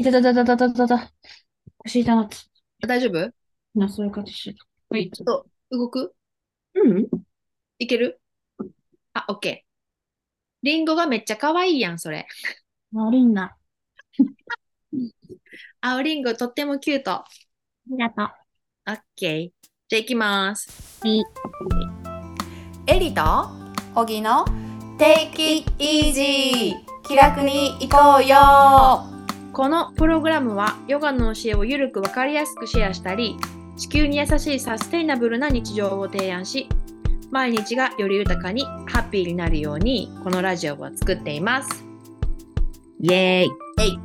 いたたたたたたたた。お尻痛なって。大丈夫？な、そういう感じしてた。はい。ちょっと動く？うんいける？あ、オッケー。リンゴがめっちゃ可愛いやん、それ。悪いな。青リンゴとってもキュート。ありがとう。オッケー。じゃあ行きます。はい。エリと小木の Take it easy 気楽に行こうよこのプログラムはヨガの教えをゆるくわかりやすくシェアしたり、地球に優しいサステイナブルな日常を提案し、毎日がより豊かにハッピーになるように、このラジオを作っています。イェーイ。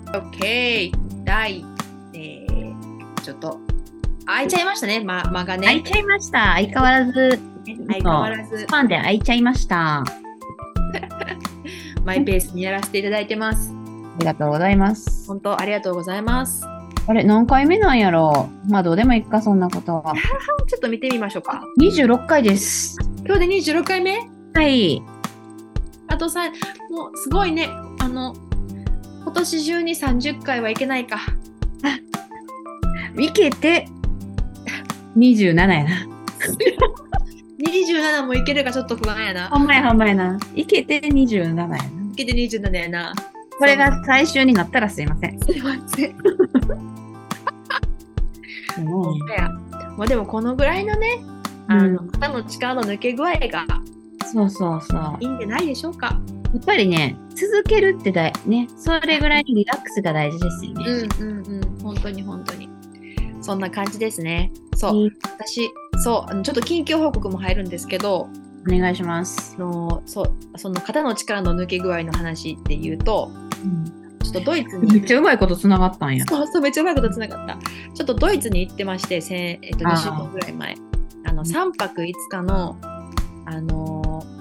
オッケー。第、えー、ちょっと、開いちゃいましたね、ま、間がね。開いちゃいました。相変わらず、相変わらずス、パンで開いちゃいました。あ マイペースにやらせていただいてます。りがとうございます。本当ありがとうございます。あれ、何回目なんやろ？うまあ、どうでもいいか、そんなことは。ちょっと見てみましょうか。26回です。今日で26回目？はい。あとさ、もうすごいね。あの、今年中に30回はいけないか。いけて、27やな。27もいけるかちょっと不安やな。ほんまやほんまやな。いけて27やな。いけて27やな。これが最終になったらすいません。すいません。もうまあでもこのぐらいのね、あの、肩の力の抜け具合がそうそうそう。やいいんじゃないでしょうか。っぱりね、続けるってだいね、それぐらいにリラックスが大事ですよね。うんうんうん。本当に本当に。そんな感じですね。そう。私、そう、ちょっと緊急報告も入るんですけど、お願いします。あのそうその肩の力の抜け具合の話っていうと、ちょっとドイツにめっちゃうまいことつながったんや。そうそうめっちゃうまいことつながった。ちょっとドイツに行ってまして、先えっと、あー2週間ぐらい前。あの3泊5日の、あのー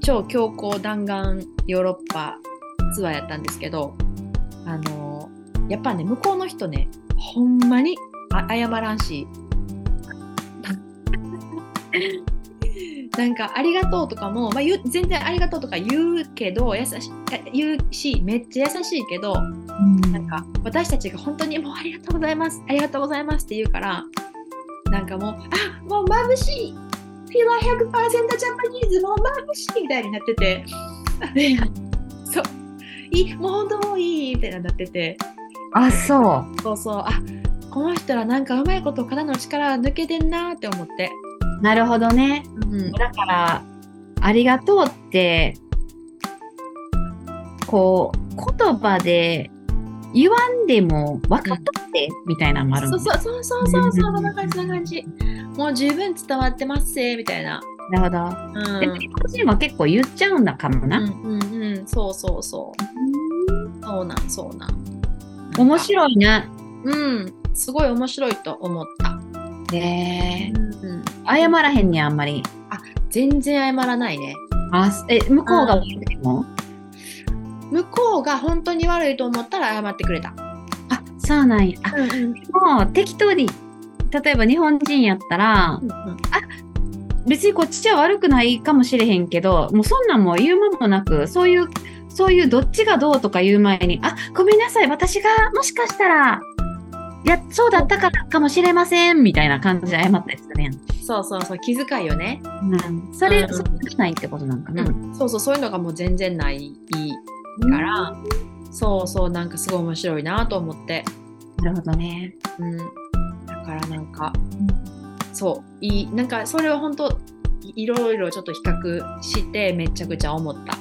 超強行弾丸ヨーロッパツアーやったんですけど、あのーやっぱね、向こうの人ね、ほんまにあ謝らんし、なんかありがとうとかも、まあ、言う全然ありがとうとか言うけど優し言うしめっちゃ優しいけどなんか私たちが本当にもうありがとうございますありがとうございますって言うからなんかもうあもう眩しい Feel like 100%ジャパニーズもう眩しいみたいになっててそう。いいもう本当もういいみたいになってて。あ、そう。そうそう。あこの人らなんかうまいこと肩の力抜けてんなって思って、なるほどね。うん、だから、ありがとうって、こう、言葉で言わんでも分かっとって、みたいなのもあるそうんそうそうそうそうそう。うんな感じそんな感じもう十分伝わってますぜみたいな。なるほど。うん。でも、日本人は結構言っちゃうんだかもな。うんうんうん。そうそうそう。そうなんそうなん。面白いな。うん。すごい面白いと思った、ねうんうん、謝らへんねんあんまり。全然謝らないね。あ、すえ、向こうが悪い時も向こうが本当に悪いと思ったら謝ってくれた、あ、そうなんや。あ、うんうん。もう適当に、例えば日本人やったら、別にこっちは悪くないかもしれへんけど、もうそんなんもう言うまもなく、そういう、そういうどっちがどうとか言う前に、あ、ごめんなさい、私がもしかしたら、いや、そうだったからかもしれません、みたいな感じで謝ったりするやん。そうそうそう気遣いよね、うん、それ、うんそうないってことなんかな。そうそうそういうのがもう全然ないから、そうそうなんかすごい面白いなと思ってなるほどね。うん、だからなんか、そういいなんかそれを本当いいろいろちょっと比較してめちゃくちゃ思った。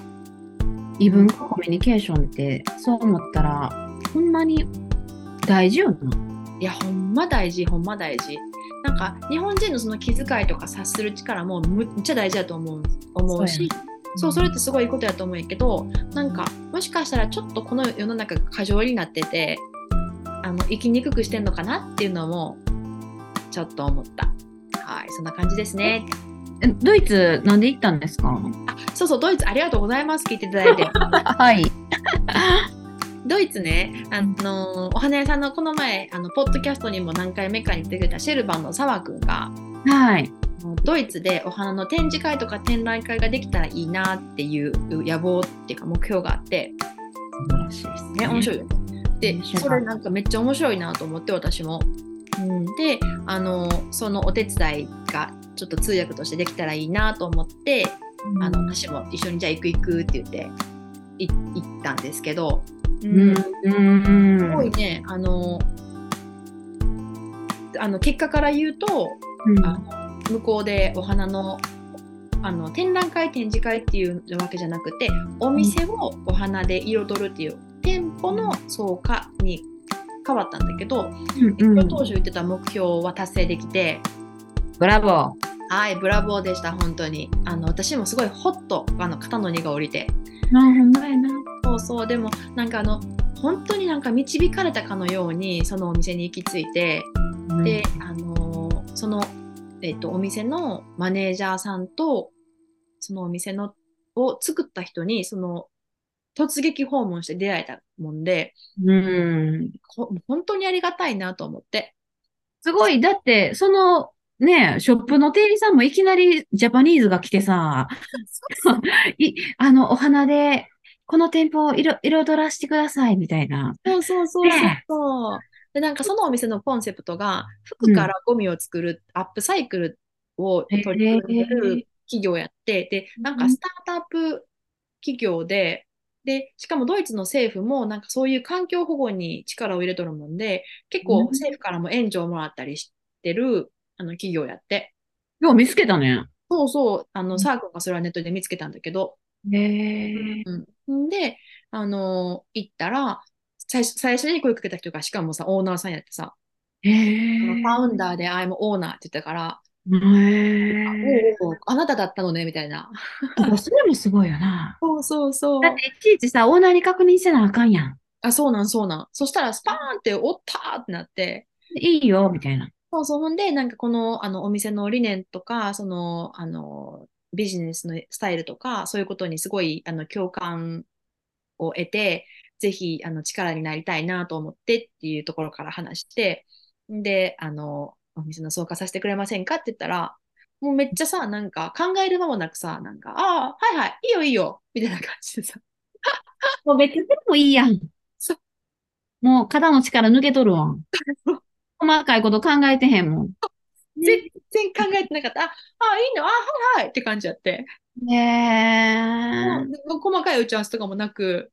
異文化コミュニケーションって、そう思ったら、ほんまに大事よな。いやほんま大事ほんま大事。なんか日本人のその気遣いとか察する力もむっちゃ大事だと思う思うしそうそれってすごいいいことやと思うんやけどなんかもしかしたらちょっとこの世の中が過剰になっててあの生きにくくしてんのかなっていうのもちょっと思った。はいそんな感じですね。えドイツ、なんで行ったんですか？あそうそうドイツありがとうございます聞いていただいて。はい。ドイツね、あのお花屋さんのこの前あのポッドキャストにも何回目かに出てくれたシェルバンの澤くんがはい。ドイツでお花の展示会とか展覧会ができたらいいなっていう野望っていうか目標があって、素晴らしいですね。ね、面白いよね。でそれなんかめっちゃ面白いなと思って私も。うん、であのそのお手伝いがちょっと通訳としてできたらいいなと思って、あの私も一緒にじゃあ行く行くって言ってい行ったんですけど、ううん。ん、うん、すごいねあのあの結果から言うとうん。あの向こうでお花のあの展覧会展示会っていうわけじゃなくてお店をお花で彩るっていう店舗の草加に変わったんだけど、うんうん。当初言ってた目標は達成できて、ブラボー。はいブラボーでした本当に。あの私もすごいホッとあの肩の荷が下りてあ、ほんまやな。そうそうでもなんかあの本当になんか導かれたかのようにそのお店に行き着いて、で、あのーその、えっとお店のマネージャーさんとそのお店のを作った人にその突撃訪問して出会えたもんでうん。ほ本当にありがたいなと思ってすごい。だって、その、ね、ショップの店員さんもいきなりジャパニーズが来てさ、い、あの、お花で、この店舗を彩彩らせてください、みたいな。そうそうそうそう。で、なんかそのお店のコンセプトが、服からゴミを作る、アップサイクルを取り組んでる企業やって、で、なんかスタートアップ企業で、で、しかもドイツの政府もなんかそういう環境保護に力を入れとるもんで、結構うん。政府からも援助をもらったりしてるあの企業やって。よう見つけたね。そうそう、あの、うんサークルがそれはネットで見つけたんだけど、へえ。うん。で、あの行ったら、最初最初に声かけた人が、しかもさ、オーナーさんやってさ、へえ。ファウンダーで、I'm オーナーって言ったから、へえ。おうおうあなただったのねみたいな。それもすごいよな。そうそうそうだっていちいちさ、オーナーに確認せなあかんやん。あ、そうなん、そうなん。そしたら、スパーンって、おったーってなって、いいよ、みたいな。そうそう、ほんで、なんかこの、あの、お店の理念とか、その、あの、ビジネスのスタイルとか、そういうことにすごい、あの、共感を得て、ぜひ、あの、力になりたいなと思ってっていうところから話して、で、あの、お店の総括させてくれませんかって言ったら、もうめっちゃさ、なんか考える間もなくさ、なんか、ああ、はいはい、いいよいいよ、みたいな感じでさ、もうめっちゃでもいいやん。そうもう肩の力抜けとるわん。細かいこと考えてへんもん。全然考えてなかった。あ、あ、いいの、あ、はいはいって感じやって。へえ。細かい打ち合わせとかもなく、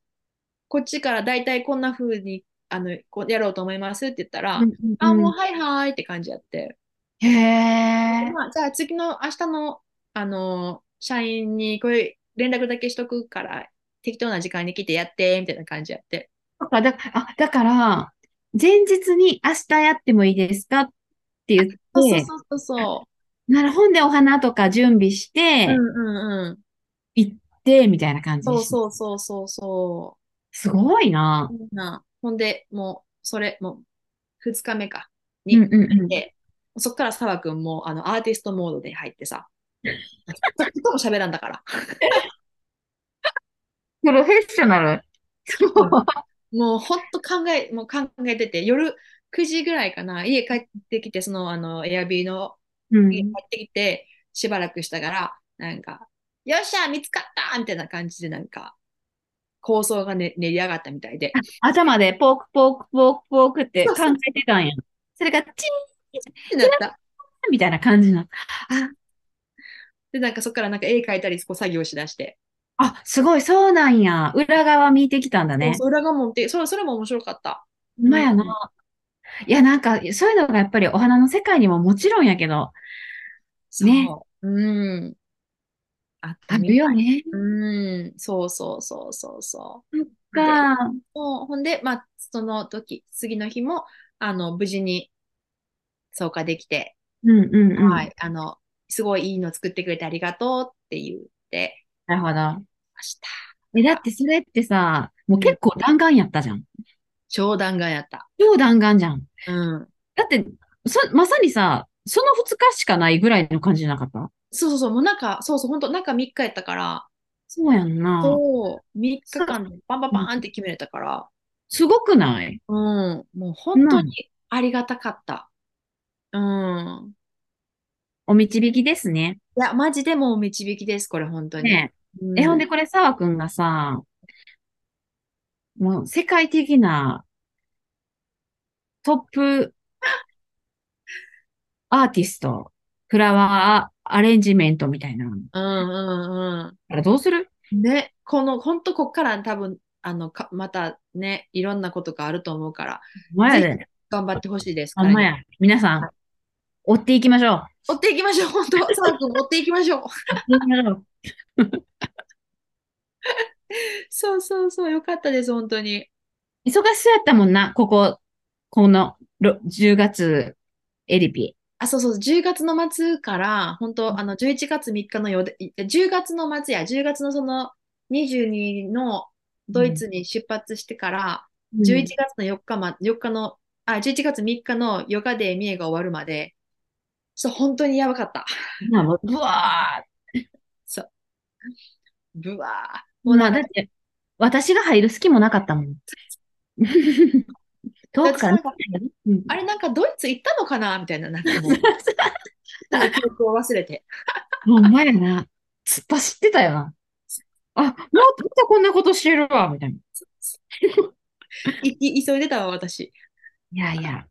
こっちから大体こんな風にあのこうやろうと思いますって言ったら、うんあ、うんもうはいはいって感じやって。へえ。まあ、じゃあ次の明日の、あの社員にこれ連絡だけしとくから、適当な時間に来てやって、みたいな感じやって。そっかだ、あ、だから、前日に明日やってもいいですか？って言って、そうそうそうそなるほんでお花とか準備してう。う、んうんうん。行って、みたいな感じそうう。そうそうそうそすごいな。う。なほんで、もう、それ、もう、2日目か。に、うんうんうん。で、そっから澤くんもあのアーティストモードで入ってさ、一言も喋らんだから。プロフェッショナル。もうほんと考え、もう考えてて、夜9時ぐらいかな、家帰ってきて、その、あの、エアビーのうん家帰ってきて、しばらくしたから、なんか、よっしゃ、見つかったみたいな感じで、なんか、構想が、ね、練り上がったみたいで。頭でポークポークポークポークって考えてたんや。それがチーってなった。ンみたいな感じになった。あ、で、なんかそっからなんか絵描いたり、こう作業しだして。あ、すごい、そうなんや。裏側見てきたんだね。そう、裏がもって、それ、それも面白かった。ほんまやな。いや、なんか、そういうのがやっぱりお花の世界にももちろんやけど、ねそう。うん。あったあみるよね。うん、そうそうそうそうそう。か。もうほんで、まあ、その時、次の日も、あの、無事に参加できて、うんうんうん。はい、あの、すごいいいの作ってくれてありがとうって言ってなるほど。ました。え、だってそれってさ、もう結構弾丸やったじゃん。超弾丸やった。超弾丸じゃん。うん。だって、そ、まさにさ、その2日しかないぐらいの感じじゃなかった？そうそうそう、もう中、そうそう、本当中3日やったから、そうやんな。そう、3日間でバンバンバーンって決めれたから、すごくない？うん、もう本当にありがたかった。うん。お導きですね。いや、マジでもう導きです、これ、本当に。ねうんえ、ほんでこれ、澤くんがさ、もう世界的なトップアーティスト、フラワーアレンジメントみたいな。うんうんうあれどうする？ん。ね、この、ほんとこっから多分、あの、か、またね、いろんなことがあると思うから、ほんまやで。頑張ってほしいです。ほんまや。皆さん、追っていきましょう。追っていきましょう、本当。さあくん追っていきましょう。追っていきましょう。そうそうそう、よかったです、本当に。忙しそうやったもんな、ここ、このろ10月、エリピ。あ、そうそう、10月の末から、本当、あの、11月3日の夜で、い10月の末や、10月のその22のドイツに出発してから、11月の4日ま、4日の、あ、11月3日のヨガデーミエが終わるまで、そう、本当にやばかった。うん。まあ、もう、ぶわそう。ぶわー。もうなだって、私が入る隙もなかったもん。遠くからあれなんかドイツ行ったのかなみたいな、なんかもう、なんか記憶を忘れて。ほんまやな。突っ走ってたよな。あ、もう、またこんなことしてるわ、みたいな。いい 急いでたわ、私。いやいや、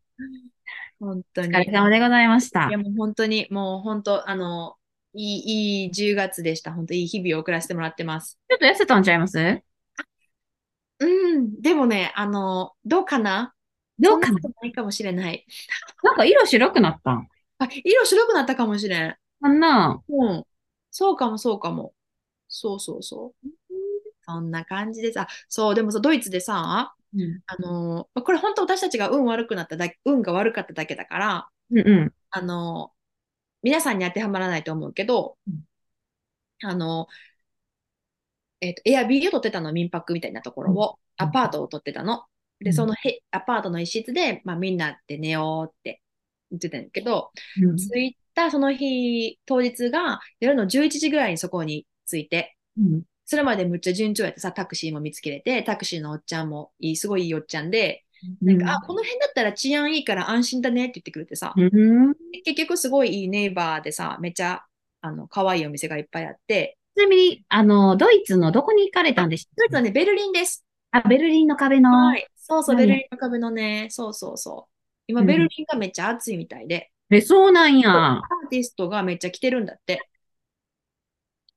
本当に。お疲れ様でございましたいや、。もう本当に、もう本当、あの、いい、いい10月でした。本当いい日々を送らせてもらってます。ちょっと痩せたんちゃいます？うん、でもね、あの、どうかな？どうかな？ないかもしれない。なんか色白くなったん？あ、色白くなったかもしれん。あんな、うん。そうかも、そうかも。そうそうそう。そんな感じです。あ、そう、でもさ、ドイツでさ、うん、あの、これ本当私たちが運悪くなっただけ、運が悪かっただけだから、うん、うん。あの、皆さんに当てはまらないと思うけど、うん。あの、えっと、エアビーを取ってたの、民泊みたいなところを、うん。アパートを取ってたの。で、うん。そのへアパートの一室で、まあ、みんなで寝ようって言ってたんだけど、うん。着いたその日、当日が夜の11時ぐらいにそこに着いて、うん。それまでむっちゃ順調やってさ、タクシーも見つけれて、タクシーのおっちゃんもいい、すごいいいおっちゃんで、なんか、あ、この辺だったら治安いいから安心だねって言ってくれてさ、うん結局すごいいいネイバーでさ、めっちゃ、あの、可愛いお店がいっぱいあって、ちなみに、あの、ドイツのどこに行かれたんでしたドイツはね、ベルリンです。あ、ベルリンの壁の。はい。そうそう、はいベルリンの壁のね、そうそうそう。今、うんベルリンがめっちゃ暑いみたいで、え、そうなんや。アーティストがめっちゃ来てるんだって。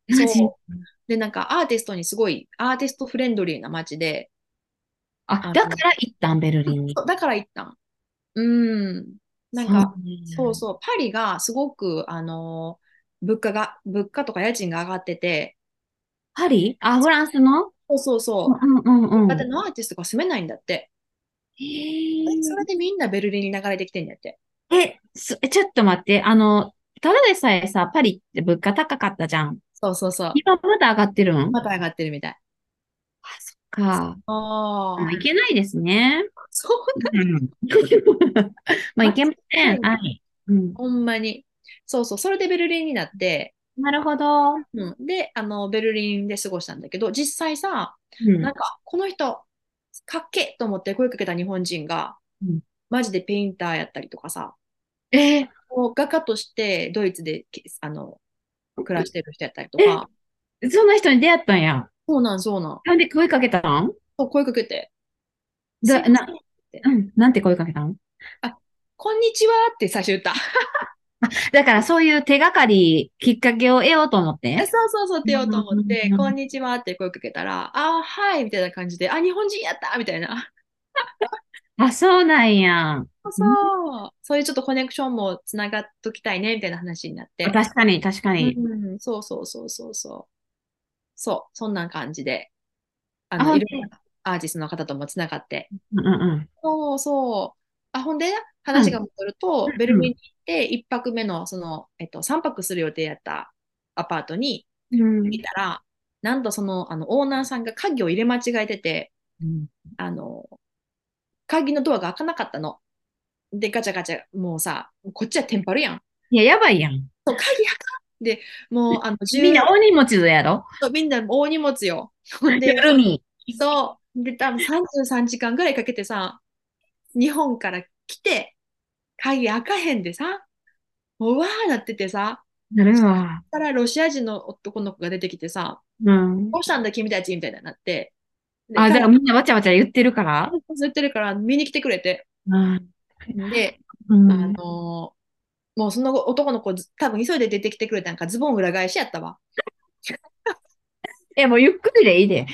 そうで、なんかアーティストにすごい、アーティストフレンドリーな街で、あ、だから行ったん、ベルリンに。そうだから行ったん。うん。なんか、そうそう、パリがすごく、あのー物価が、物価とか家賃が上がってて、パリ？あ、フランスの？そうそうそう、うんうんうん。だってのアーティストが住めないんだって。へーそれでみんなベルリンに流れてきてんだって。え、そちょっと待って。あの、ただでさえさ、パリって物価高かったじゃん。そうそうそう。今まだ上がってるん？また上がってるみたい。か。あまあ、いけないですね。そううん。まあ、いけません。はい。うん。ほんまに。そうそう、それでベルリンになって、なるほど。うん、で、あの、ベルリンで過ごしたんだけど、実際さ、うんなんか、この人、かっけえと思って声かけた日本人が、うんマジでペインターやったりとかさ、えーもう画家としてドイツでけあの暮らしてる人やったりとか、そんな人に出会ったんや。そうなん、そうなん。なんで声かけたん？そう声かけて、だすいませんうん。なんて声かけたん？こんにちはって最初言った。だからそういう手がかり、きっかけを得ようと思っえて。そうそうそうって言おうと思って、うんこんにちはって声かけたら、あーはいみたいな感じで、あ、日本人やったみたいな。あ、そうなんや。そう、そういうちょっとコネクションもつながっときたいねみたいな話になって。確かに、確かに。うん、そうそうそうそうそう。そう、そんな感じで、ああの、いろんなアーティストの方ともつながって。うんうんうん。そうそう。あ、ほんで、話が戻ると、うんベルリンに行って、1泊目の、その、えっと、3泊する予定やったアパートにうん見たら、なんとその、あの、オーナーさんが鍵を入れ間違えてて、うんあの、鍵のドアが開かなかったの。で、ガチャガチャ、もうさ、こっちはテンパるやん。いや、やばいやん。そう、鍵開かんで、もう、あの、みんな大荷物やろ？そうみんな大荷物よ。ほんで、夜に。そう。で、多分33時間ぐらいかけてさ、日本から来て、鍵開かへんでさ、もうわーなっててさ、なるわ。そしたらロシア人の男の子が出てきてさ、うん。どうしたんだ君たちみたいになって、であ、じゃあ彼みんなわちゃわちゃ言ってるから言ってるから見に来てくれて、うん。で、うんあのもうその男の子、ず多分急いで出てきてくれたんか、ズボン裏返しやったわ。え、もうゆっくりでいいで。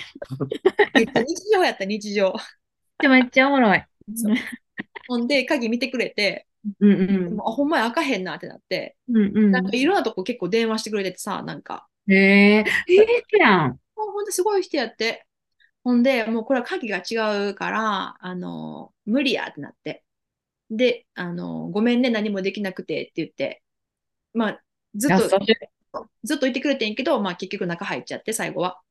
日常やった、日常。めっちゃおもろい。ほんで、鍵見てくれて、うんうん。あほんまや開かへんなってなって、うんうん。なんかいろんなとこ結構電話してくれててさ、なんか、へえ、いいやん。もうほんとすごい人やって。ほんで、もうこれは鍵が違うから、あの、無理やってなって。で、あの、ごめんね、何もできなくてって言って、まあ、ずっと、ずっといてくれてんけど、まあ結局中入っちゃって、最後は。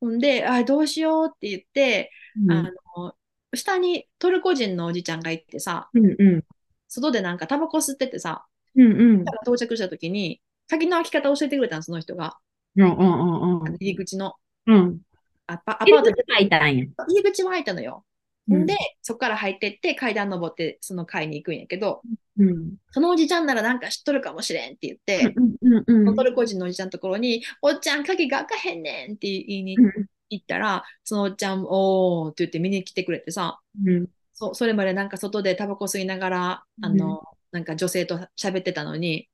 ほんで、あ、どうしようって言って、あの、下にトルコ人のおじちゃんがいてさ、うんうん。外でなんかタバコ吸っててさ、うんうん。到着した時に、鍵の開き方教えてくれたの、その人が。うんうんうんうん。入り口の。うん。アパアパ入ート。入り口は開いたのよ。うんで、そこから入ってって階段登ってその階に行くんやけど、うん。そのおじちゃんならなんか知っとるかもしれんって言って、うんうんうん。トルコ人のおじちゃんのところに、おっちゃん鍵が開かへんねんって言いにうん行ったら、そのおっちゃん、おーって言って見に来てくれてさ、うん。そそれまでなんか外でタバコ吸いながら、あの、なんか女性と喋ってたのに、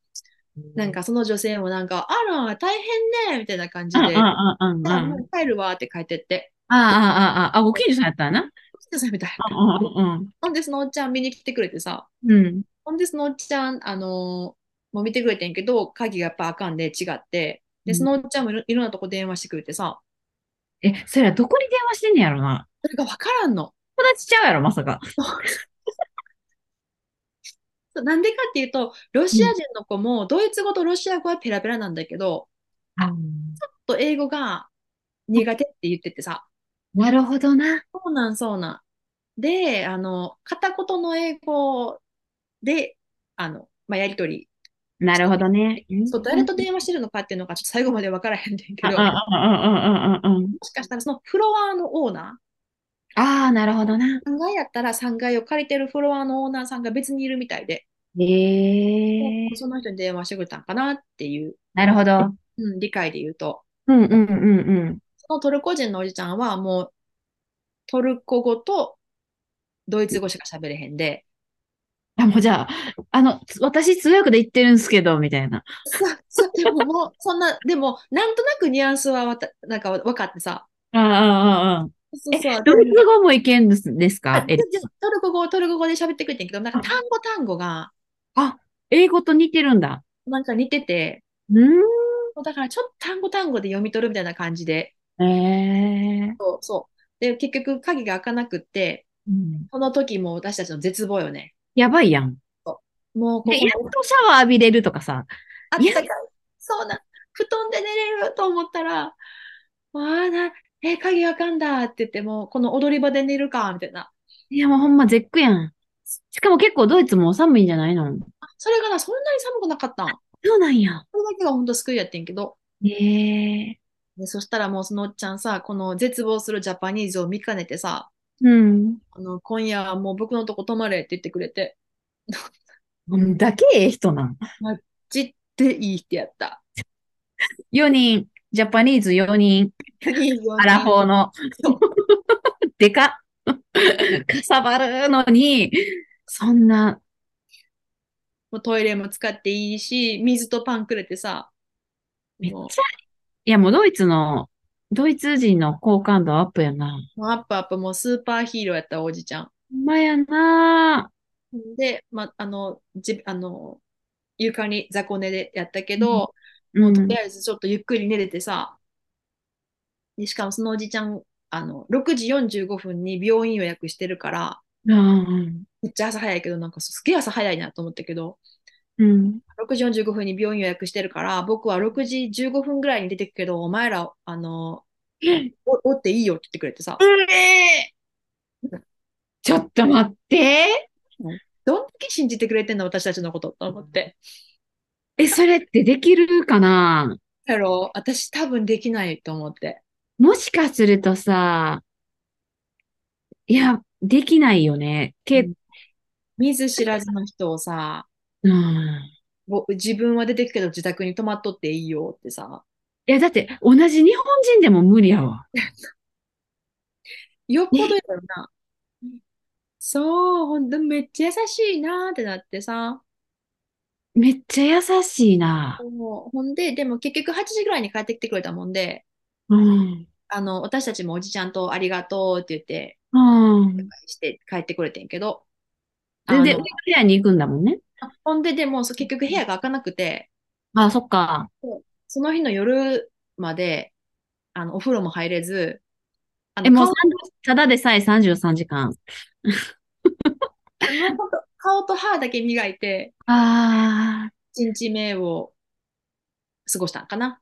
なんかその女性もなんか、あら、大変ねみたいな感じで、うんうんうんうんうん。ああもう帰るわって帰ってって、あああああ、ご近所さんやったんやな。みたいな。うんうんほんで、そのおっちゃん見に来てくれてさ、うん。ほんで、そのおっちゃん、あのーもう見てくれてんけど、鍵がやっぱあかんで違って、で、そのおっちゃんもいろんなとこ電話してくれてさ、え、それはどこに電話してんねやろな？それがわからんの。友達ちゃうやろ、まさか。なんでかっていうと、ロシア人の子もドイツ語とロシア語はペラペラなんだけど、あちょっと英語が苦手って言っててさ、なるほどな。そうなんそうなん。で、あの、片言の英語で、あの、まあ、やりとり、なるほどね。そう、誰と電話してるのかっていうのがちょっと最後までわからへんねんけど。もしかしたらそのフロアのオーナああ、なるほどな。ー、3階やったら3階を借りてるフロアのオーナーさんが別にいるみたいで、へえ。その人に電話してくれたんかなっていう、なるほど。うん、理解で言うと、うんうんうんうん。そのトルコ人のおじちゃんはもうトルコ語とドイツ語しか喋れへんで、あ、もうじゃあ、あの、つ私通訳で言ってるんですけど、みたいな。そうそうでももうそんな、でもなんとなくニュアンスはわたなんか分かってさ、ああ、ああ、ああ。そうそうドイツ語もいけんですか？トルコ語、トルコ語で喋ってくれてんけど、なんか単語単語があ、英語と似てるんだ。なんか似てて、うん。だからちょっと単語単語で読み取るみたいな感じで、ええ。そうそう。で、結局鍵が開かなくって、うんその時も私たちの絶望よね。やばいやん。もうこで、やっことシャワー浴びれるとかさ。あったかい。そうな。布団で寝れると思ったら、わあな、え、鍵開かんだって言っても、この踊り場で寝るか、みたいな。いや、もうほんま絶句やん。しかも結構ドイツも寒いんじゃないの？あそれがな、そんなに寒くなかったん。そうなんや。それだけが本当救いやってんけど。ええ。で、そしたらもうそのおっちゃんさ、この絶望するジャパニーズを見かねてさ、うん。あの、今夜はもう僕のとこ泊まれって言ってくれて、だけええ人なん。じっていい人やった。4人、ジャパニーズ4人、アラフォーの。でかっ。かさばるのに、そんな、もうトイレも使っていいし、水とパンくれてさ、めっちゃ、いやもうドイツの、ドイツ人の好感度アップやな。もうアップアップもうスーパーヒーローやったおじちゃん。ほんまやな。で、ま、あの、じ、あの、床に雑魚寝でやったけど、うん。とりあえずちょっとゆっくり寝れてさ、でしかもそのおじちゃん、あの、6時45分に病院予約してるから、うん。めっちゃ朝早いけど、なんかすげえ朝早いなと思ったけど、うん。6時45分に病院予約してるから、僕は6時15分ぐらいに出てくけど、お前ら、あの、お、おっていいよって言ってくれてさ、ちょっと待って。どんだけ信じてくれてんの、私たちのことと思って。え、それってできるかな？やろ、私多分できないと思って。もしかするとさ、いや、できないよね。け、見ず知らずの人をさ、うん。ぼ自分は出てくけど自宅に泊まっとっていいよってさ、いや、だって同じ日本人でも無理やわ。よっぽどやろな。そう、ほんとめっちゃ優しいなーってなってさ。めっちゃ優しいな。もうほんで、でも結局8時ぐらいに帰ってきてくれたもんで、うん。あの、私たちもおじちゃんとありがとうって言って、うん。して帰ってくれてんけど、で、で、あの部屋に行くんだもんね。あほんで、でも結局部屋が開かなくて、あ、そっか。その日の夜まで、あの、お風呂も入れず、あえ、もう顔30ただでさえ33時間。顔と歯だけ磨いて、ああ。1日目を過ごしたんかな。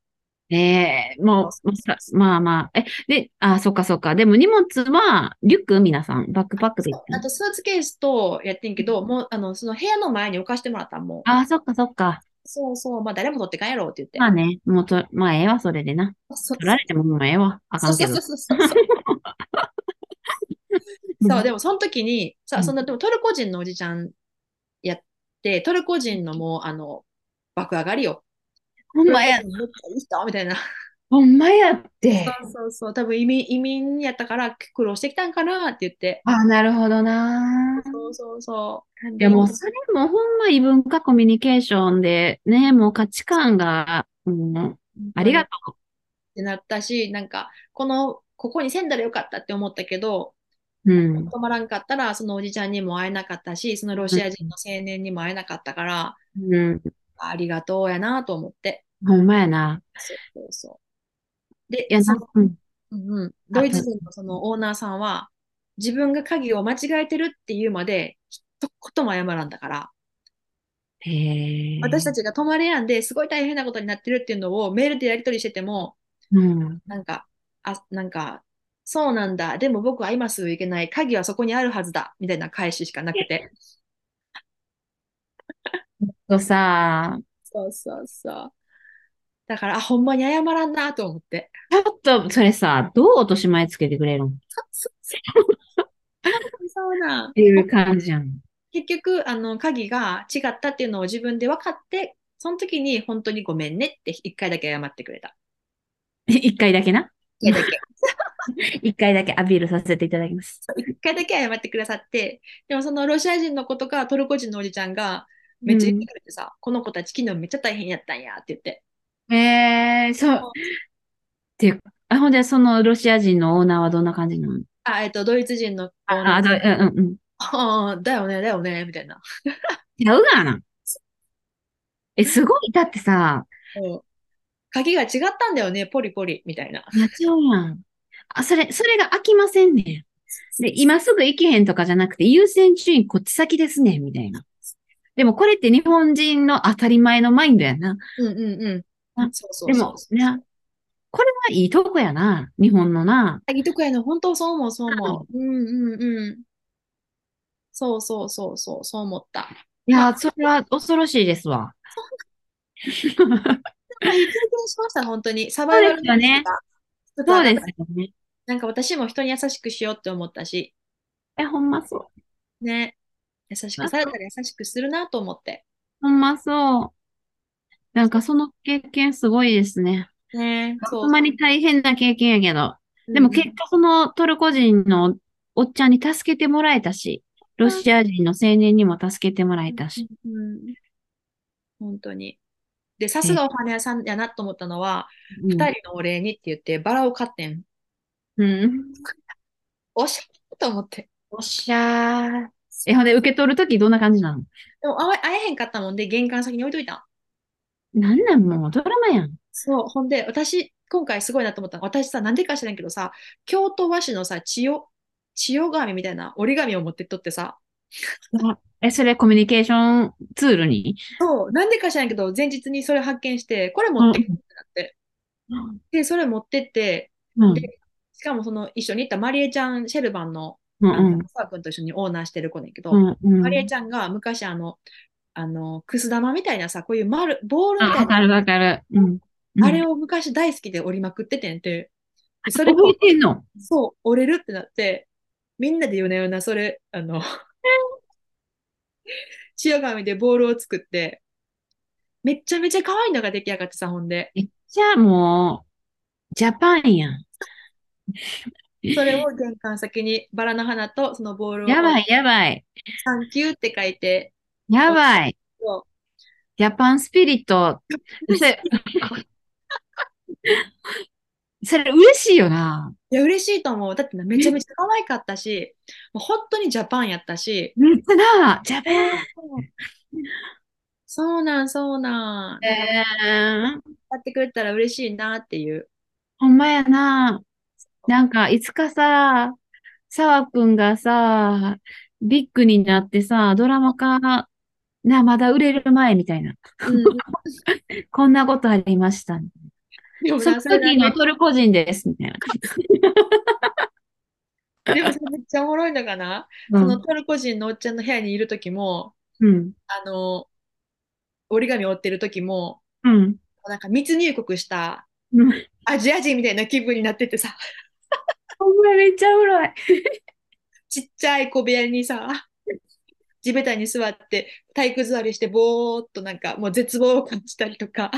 ええもう、まあまあ。え、で、あ、そっかそっか。でも荷物は、リュック皆さん、バックパックであとスーツケースとやってんけど、もう、あの、その部屋の前に置かしてもらったんもう。あ、そっかそっか。そうそう、まあ誰も取って帰ろうって言って。まあね、もうと、まあええわ、それでな。取られてももうええわ。あかんけどそう。そうそうそう。そう、でもその時に、さ、うんそんな、でもトルコ人のおじちゃんやって、トルコ人のもう、あの、爆上がりよ。ほんまやめっちゃいい人みたいな。ほんまやって。そうそうそう、多分移民、移民やったから苦労してきたんかなって言って。あ、なるほどな。そうそうそう。いやもうそれもほんま異文化コミュニケーションでね、もう価値観が、うん、ありがとってなったし、なんか、この、ここに住んだらよかったって思ったけど、う。うん。泊まらんかったら、そのおじちゃんにも会えなかったし、そのロシア人の青年にも会えなかったから、うん。ありがとうやなと思って。ほんまやな。そうそうそう。でいや、その、なうん。うんうん、ドイツ人のそのオーナーさんは、自分が鍵を間違えてるっていうまで、一言も謝らんだから、へえ。私たちが泊まれやんで、すごい大変なことになってるっていうのをメールでやり取りしてても、うん。なんか、あ、なんか、そうなんだ。でも僕は今すぐ行けない。鍵はそこにあるはずだ。みたいな返ししかなくて。とさ、そうそうそう。だから、あ、ほんまに謝らんなと思って。ちょっと、それさ、どう落とし前つけてくれるん？っそそうそうなん。ていう感じやん。結局、あの、鍵が違ったっていうのを自分で分かって、その時に本当にごめんねって一回だけ謝ってくれた。一回だけな？一回だけ。一回だけアピールさせていただきます。一回だけ謝ってくださって、でもそのロシア人の子とかトルコ人のおじちゃんがめっちゃ言ってくれてさ、この子たち昨日めっちゃ大変やったんやって言って。えー、そう。って、あ、ほんで、そのロシア人のオーナーはどんな感じなの？あ、えっと、ドイツ人の子あ、あ、どうんうんうん。ああ、だよね、だよね、みたいな。ちゃうがな。え、すごい。だってさ、うん鍵が違ったんだよね、ポリポリ、みたいな。やっちゃうやん。あ、それ、それが飽きませんねん。で、今すぐ行けへんとかじゃなくて、優先順位こっち先ですねん、みたいな。でもこれって日本人の当たり前のマインドやな。うんうんうん。あそうそうでそうも、ね、これはいいとこやな。日本のな。いいとこやの、本当そう思う、そう思う。うんうんうん。そうそうそうそう、そう思った。いや、それは恐ろしいですわ。まあ、いい経験しました、本当に。サバイバルそうですよねそうですよね。なんか私も人に優しくしようって思ったし、え、ほんまそう。ね。優しくされたら優しくするなと思って。ほんまそう。なんかその経験すごいですね。ね。ほんまに大変な経験やけど。でも結果そのトルコ人のおっちゃんに助けてもらえたし、ロシア人の青年にも助けてもらえたし。うん本当に。で、さすがお花屋さんやなと思ったのは、うん二人のお礼にって言ってバラを買ってん。うん。おしゃれと思って。おっしゃー。え、ほんで受け取るときどんな感じなの？でも会え会えへんかったもんで、玄関先に置いといたん。なんなんもうドラマやん。そう。ほんで、私、今回すごいなと思ったのが私さ、なんでか知らんけどさ、京都和紙のさ、千代、千代紙みたいな折り紙を持ってっとってさ、え、それコミュニケーションツールに？そう、なんでか知らんけど、前日にそれ発見して、これ持ってくるってなって。で、それ持ってって、うん。でしかもその一緒に行ったマリエちゃん、シェルバンの、うんあの、サー君と一緒にオーナーしてる子ねんけど、うん。うん。マリエちゃんが昔あの、あの、くす玉みたいなさ、こういう丸、ボールみあ、たいな、わかるわかる。うん。あれをを昔大好きで折りまくっててんて、でそれ覚えてんの？そう、折れるってなって、みんなで夜な夜なそれ、あの、塩紙でボールを作って、めっちゃめちゃ可愛いのが出来上がってさ、ほんで。めっちゃもう、ジャパンやん。それを玄関先にバラの花とそのボールをやばい、やばい。サンキューって書いて、やばい。そジャパンスピリット。それ、嬉しいよな。ういや、嬉しいと思う。だってなめちゃめちゃ可愛かったし、もう本当にジャパンやったし、めっちゃな、ジャパン。そうなん、そうなん。えやー、ってくれたら嬉しいなっていう。ほんまやな。なんか、いつかさ、澤くんがさ、ビッグになってさ、ドラマ化、な、まだ売れる前みたいな。うん、こんなことありました。そのでもな、それだ時のトルコ人です、みたいな。けでもそれめっちゃおもろいのかな、うそのん。トルコ人のおっちゃんの部屋にいる時も、うん。あの、折り紙折ってる時も、うん。なんか密入国したうんアジア人みたいな気分になっててさ、ほんまめっちゃおもろい。ちっちゃい小部屋にさ、地べたに座って体育座りしてぼーっとなんかもう絶望を感じたりとか、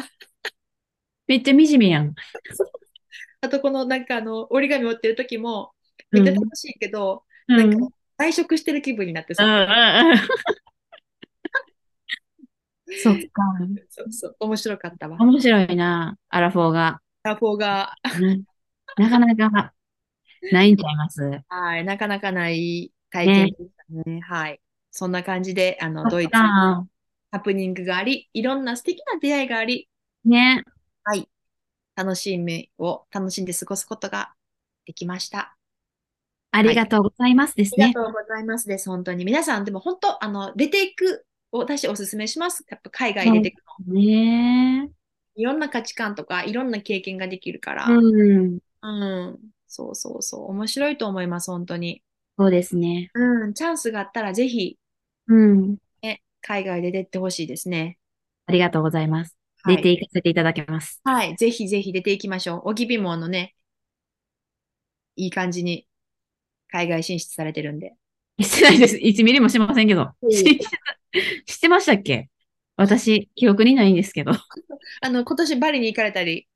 めっちゃ惨めやん。あとこのなんかあの折り紙折ってる時もめっちゃ楽しいけど、うん。なんか外食してる気分になってさ、うんうんうん。そっか。そうそう、面白かったわ。面白いな、アラフォーが。ラフォーが、ななかなかないんちゃいます？はい、なかなかない体験でしたね。はい。そんな感じで、あの、ドイツ、あハプニングがあり、いろんな素敵な出会いがあり、ね。はい、楽しみを楽しんで過ごすことができました。ありがとうございますですね。ありがとうございますです、本当に。皆さん、でも本当、あの、出ていくを私おすすめします。やっぱ海外出ていくの。ねいろんな価値観とか、いろんな経験ができるから、うん。うん、そうそうそう、面白いと思います、本当に。そうですね。うん、チャンスがあったら、ぜひ、うん。ね、海外で出てほしいですね。ありがとうございます。はい出ていかせていただきます。はい、ぜひぜひ出ていきましょう。おぎびもあのね、いい感じに海外進出されてるんで。してないです。1ミリもしませんけど。うん ししてましたっけ？私、記憶にないんですけど。あの、今年バリに行かれたり、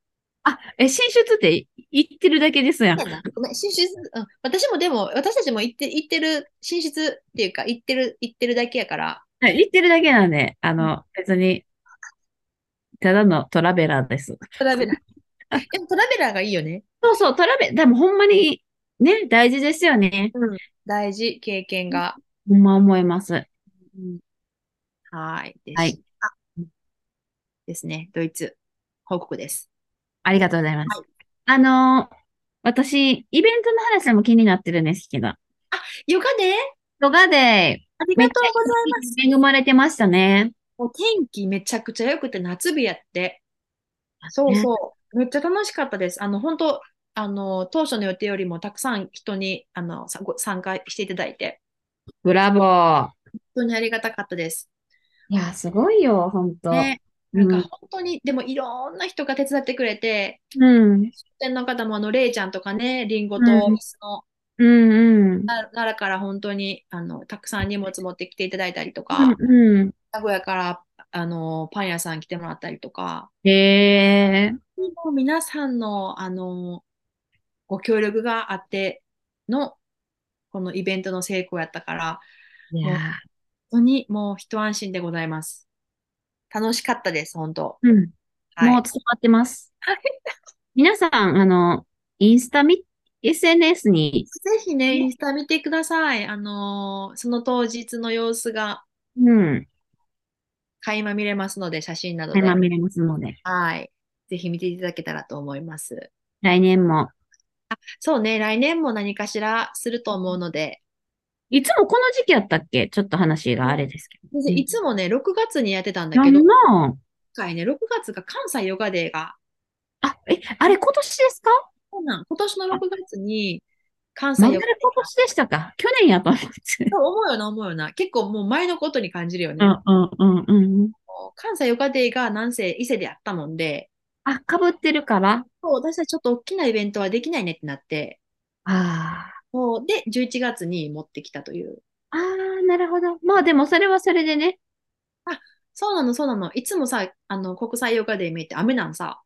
あ、え、進出って言ってるだけですやん。ごめん、進出、うん、私もでも、私たちも行って、行ってる、進出っていうか、行ってる、行ってるだけやから、はい言ってるだけなんで、あの、別に、ただのトラベラーです。トラベラー。でもトラベラーがいいよね。そうそう、トラベ、でもほんまに、ね、大事ですよね。うん。大事、経験が。ほんま思います。うんはい。はい。あですね。ドイツ報告です。ありがとうございます。はあのー私、イベントの話も気になってるんですけど、ヨガで？ヨガでありがとうございます。恵まれてましたね。もう天気めちゃくちゃ良くて夏日やって。そうそう。めっちゃ楽しかったです。あの、本当あの、当初の予定よりもたくさん人に、あの、参加していただいて、ブラボー。本当にありがたかったです。いや、すごいよ、ほんと。ね。うなんか本当に、でもいろんな人が手伝ってくれて、ん。うん。出店の方もあの、れいちゃんとかね、りんごとうんミスのうん。うん。な奈良から本当にあのたくさん荷物持ってきていただいたりとか、うん。うん。名古屋からあのパン屋さん来てもらったりとか、へえ。もう皆さんのあのご協力があってのこのイベントの成功やったから、本当にもう一安心でございます。楽しかったです、本当。ーうん。はいもう伝わってます。皆さん、あの、インスタみ、SNS に、ぜひね、インスタ見てください。あのその当日の様子がうん、垣間見れますので、写真などで。垣間見れますので、はい。ぜひ見ていただけたらと思います。来年も、そうね、来年も何かしらすると思うので、いつもこの時期やったっけ？ちょっと話があれですけど。でいつもね、6月にやってたんだなけど、今回ね、6月が関西ヨガデーが、あ、え、あれ今年ですか？そうなん。今年の6月に関西ヨガデー今年でしたか？去年やと思って。思うよな、思うよな。結構もう前のことに感じるよね。うんうんうんうん。関西ヨガデーがなんせ伊勢であったもんで、あ、かぶってるから？そう私たちちょっと大きなイベントはできないねってなって、あもうで、11月に持ってきたという。あ。ああ、なるほど。まあでもそれはそれでね。そうなの、そうなの。いつもさ、あの、国際ヨガデー見て雨なんさ。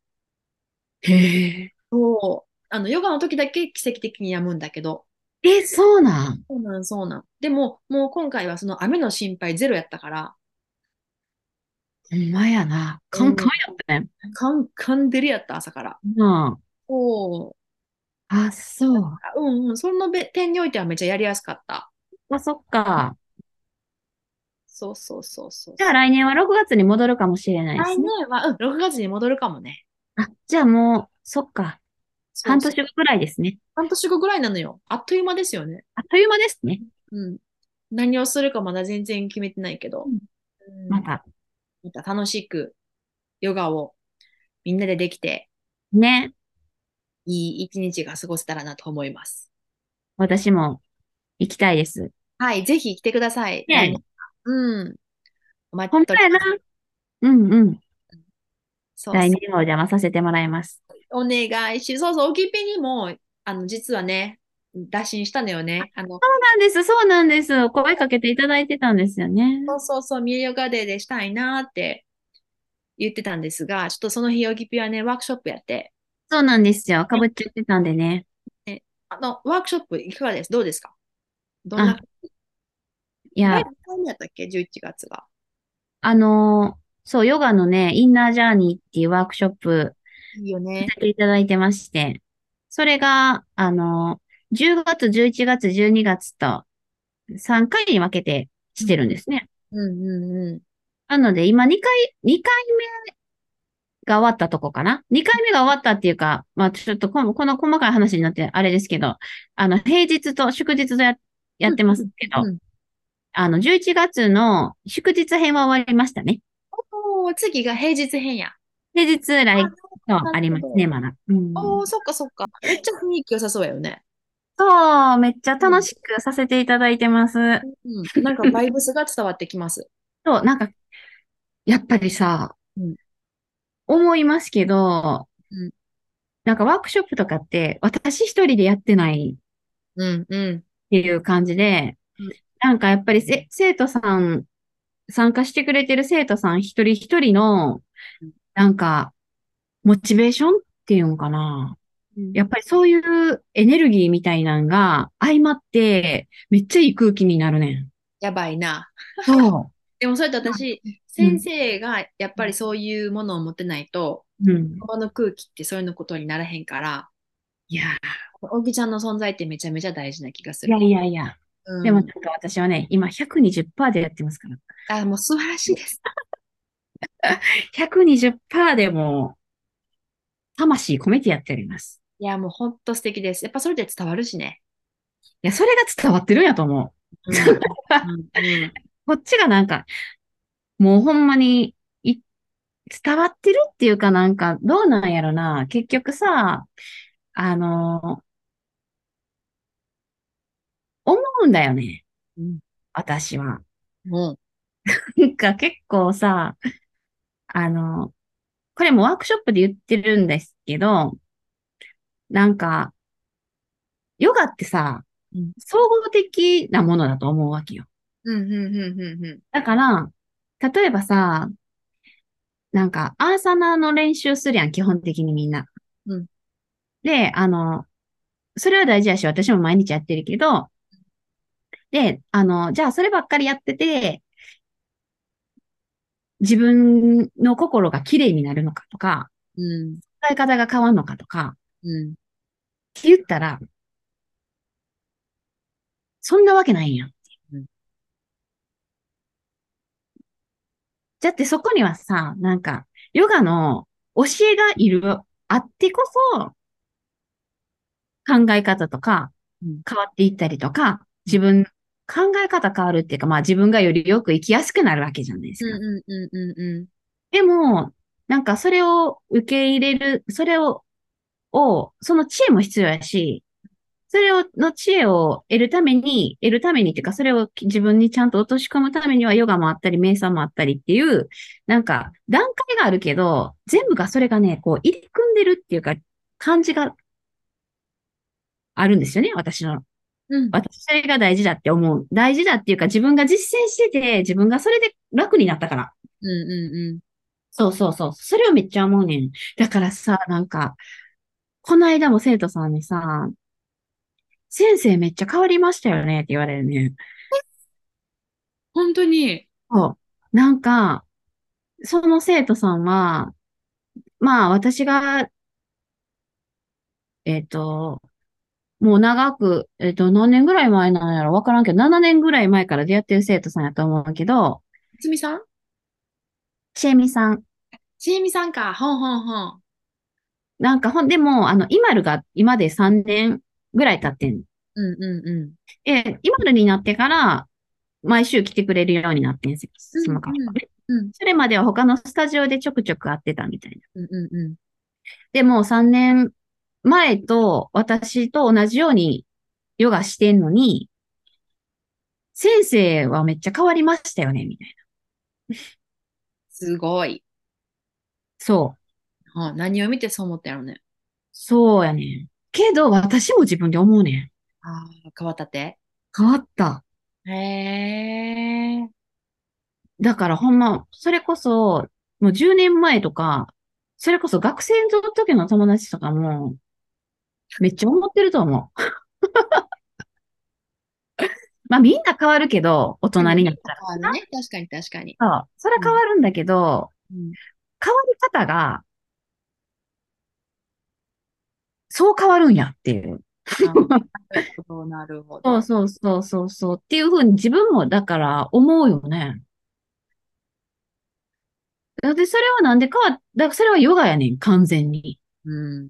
へえ。そう。あの、ヨガの時だけ奇跡的に止むんだけど、え、そうなん？そうなん、そうなん。でも、もう今回はその雨の心配ゼロやったから、ほんまやな。カンカンやったね。カンカンデリやった、朝から。うん。おあ、そう。うんうん、そのべ点においてはめっちゃやりやすかった。あ、そっか。そうそうそうそう。じゃあ来年は6月に戻るかもしれないで来すね。年は、うん、6月に戻るかもね。あ、じゃあもう、そっか。そう半年後ぐらいですね。半年後ぐらいなのよ。あっという間ですよね。あっという間ですね。うん。何をするかまだ全然決めてないけど。うんまた。また楽しくヨガをみんなでできて、ね。いい一日が過ごせたらなと思います。私も行きたいです。はい、ぜひ来てください。ねうん。お待ちしてお。うんうん。そう来年もお邪魔させてもらいます。お願いし、そうそう、オキペにも、あの、実はね、打診したのよね。あの、そうなんです、そうなんです。声かけていただいてたんですよね。そうそうそう、ミューヨガデーでしたいなって言ってたんですが、ちょっとその日、オキピはね、ワークショップやって、そうなんですよ。かぶっちゃってたんでね。あの、ワークショップいかがです？どうですか？どんな、いや何、回目やったっけ ?11 月が。あのーそう、ヨガのね、インナージャーニーっていうワークショップいいよねいただいてまして、それが、あのー10月、11月、12月と3回に分けてしてるんですね。うんうんうん。なので、今2回、2回目が終わったとこかな ?2 回目が終わったっていうか、まあちょっとこのこの細かい話になってあれですけど、あの、平日と祝日とや、やってますけど、うんうんあの、11月の祝日編は終わりましたね。おー、次が平日編や。平日来あとありますね、まだ。うんおー、そっかそっか。めっちゃ雰囲気良さそうやよね。そう、めっちゃ楽しくさせていただいてます。うん。なんかバイブスが伝わってきます。そう、なんか、やっぱりさ、うん思いますけど、うんなんかワークショップとかって私一人でやってないうんうん。っていう感じでうん、なんかやっぱりせ生徒さん、参加してくれてる生徒さん一人一人のうん、なんか、モチベーションっていうのかな。うんやっぱりそういうエネルギーみたいなのが相まって、めっちゃいい空気になるねん。やばいな。そでもそれって私、先生がやっぱりそういうものを持ってないと、う。うん。この空気ってそういうのことにならへんから、いやおぎちゃんの存在ってめちゃめちゃ大事な気がすー、いる。やいやいや。うんでもちょっと私はね、今120%でやってますから。あ、もう素晴らしいです。120%でも、魂込めてやっております。いや、もう本当素敵です。やっぱそれで伝わるしね。いや、それが伝わってるんやと思う。うんうん こっちがなんか、もうほんまに、い、伝わってるっていうかなんか、どうなんやろな。結局さ、あの思うんだよね。うん私は。うん なんか結構さ、あの、これもワークショップで言ってるんですけど、なんか、ヨガってさうん、総合的なものだと思うわけよ。うんうんうんうんうんだから、例えばさ、なんか、アーサナの練習するやん、基本的にみんな。うん。で、あの、それは大事やし、私も毎日やってるけど、で、あの、じゃあそればっかりやってて、自分の心が綺麗になるのかとか、うん。使い方が変わるのかとか、うん。って言ったら、そんなわけないやんだってそこにはさ、なんか、ヨガの教えがいる、あってこそ、考え方とかうん変わっていったりとか、自分、考え方変わるっていうか、まあ自分がよりよく生きやすくなるわけじゃないですか。うんうんうんうんうんでも、なんかそれを受け入れる、それを、を、その知恵も必要やし、それを、の知恵を得るために、得るためにっていうか、それを自分にちゃんと落とし込むためには、ヨガもあったり、瞑想もあったりっていう、なんか、段階があるけど、全部がそれがね、こう、入り組んでるっていうか、感じがあるんですよね、私の。うん私、それが大事だって思う。大事だっていうか、自分が実践してて、自分がそれで楽になったから。うんうんそうそうそう。それをめっちゃ思うねん。だからさ、なんか、この間も生徒さんにさ、先生めっちゃ変わりましたよねって言われるね。本当に。そう。なんか、その生徒さんは、まあ私が、えっと、もう長く、えっと、何年ぐらい前なんやろわからんけど、7年ぐらい前から出会ってる生徒さんやと思うけど、つみさん？ちえみさん。ちえみさんか。ほんほんほん。なんかほん、でも、あの、イマルが今で3年ぐらい経ってん。うんうんうん。で、イマルになってから、毎週来てくれるようになってんすよ。その方がね。うんそれまでは他のスタジオでちょくちょく会ってたみたいな。うんうんうん。でも3年前と私と同じようにヨガしてんのに、先生はめっちゃ変わりましたよね、みたいな。すごい。そう。はあ何を見てそう思ったやろね。そうやねん。けど私も自分で思うねん。ああ、変わったって？変わった。へえ。だからほんま、それこそ、もう10年前とか、それこそ学生の時の友達とかも、めっちゃ思ってると思う。まあみんな変わるけど、大人になったら。変わるね。確かに確かに。そう。それは変わるんだけど、うん。変わり方が、そう変わるんやっていう。なるほど。そうそうそうそうそう。っていうふうに自分もだから思うよね。で、それはなんで変わっ、だからそれはヨガやねん、完全に。うん。